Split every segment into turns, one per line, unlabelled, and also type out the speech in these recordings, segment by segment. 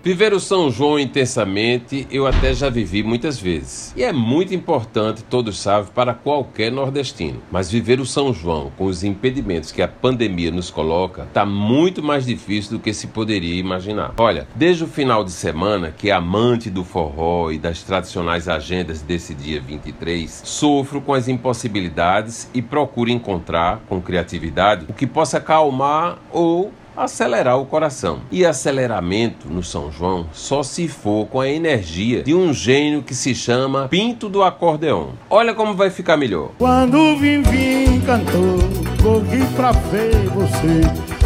Viver o São João intensamente eu até já vivi muitas vezes. E é muito importante, todos sabem, para qualquer nordestino. Mas viver o São João com os impedimentos que a pandemia nos coloca está muito mais difícil do que se poderia imaginar. Olha, desde o final de semana, que amante do forró e das tradicionais agendas desse dia 23, sofro com as impossibilidades e procuro encontrar, com criatividade, o que possa acalmar ou acelerar o coração. E aceleramento no São João só se for com a energia de um gênio que se chama Pinto do Acordeon. Olha como vai ficar melhor.
Quando vim vim cantou, corri pra ver você.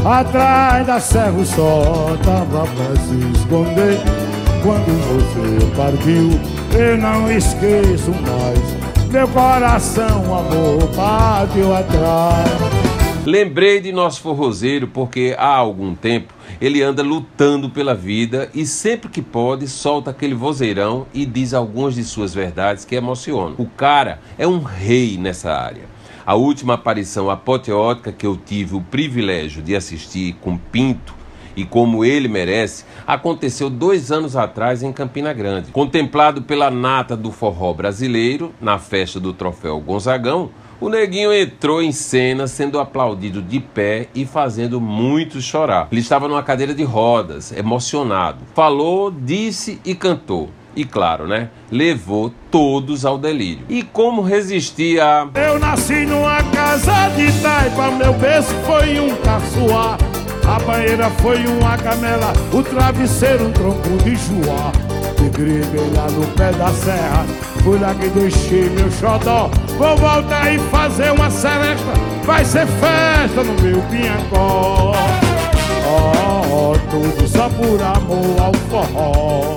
Atrás da serra o sol tava pra se esconder. Quando você partiu, eu não esqueço mais. Meu coração, amor, bateu atrás.
Lembrei de nosso forrozeiro porque há algum tempo ele anda lutando pela vida e sempre que pode solta aquele vozeirão e diz algumas de suas verdades que emocionam. O cara é um rei nessa área. A última aparição apoteótica que eu tive o privilégio de assistir com Pinto e como ele merece, aconteceu dois anos atrás em Campina Grande. Contemplado pela nata do forró brasileiro, na festa do Troféu Gonzagão, o neguinho entrou em cena sendo aplaudido de pé e fazendo muitos chorar. Ele estava numa cadeira de rodas, emocionado. Falou, disse e cantou. E claro, né? Levou todos ao delírio. E como resistir a.
Eu nasci numa casa de taipa, meu berço foi um caçoar. A banheira foi uma camela, o travesseiro um tronco de joá. Tigre lá no pé da serra, fui lá que deixei meu xodó. Vou voltar e fazer uma seresta, vai ser festa no meu pinhacó. Oh, oh, tudo só por amor ao forró.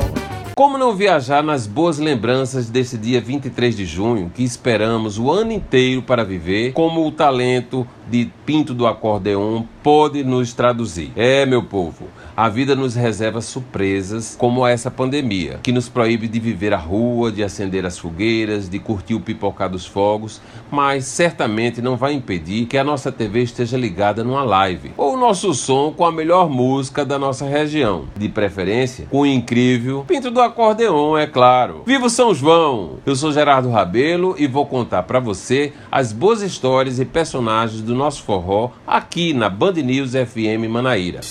Como não viajar nas boas lembranças desse dia 23 de junho, que esperamos o ano inteiro para viver, como o talento de Pinto do Acordeon pode nos traduzir? É, meu povo, a vida nos reserva surpresas como essa pandemia, que nos proíbe de viver a rua, de acender as fogueiras, de curtir o pipocar dos fogos, mas certamente não vai impedir que a nossa TV esteja ligada numa live, ou o nosso som com a melhor música da nossa região, de preferência com o incrível Pinto do Acordeon, é claro. Viva São João! Eu sou Gerardo Rabelo e vou contar para você as boas histórias e personagens do nosso forró aqui na Band News FM Manaíra.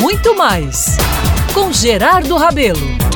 Muito mais com Gerardo Rabelo.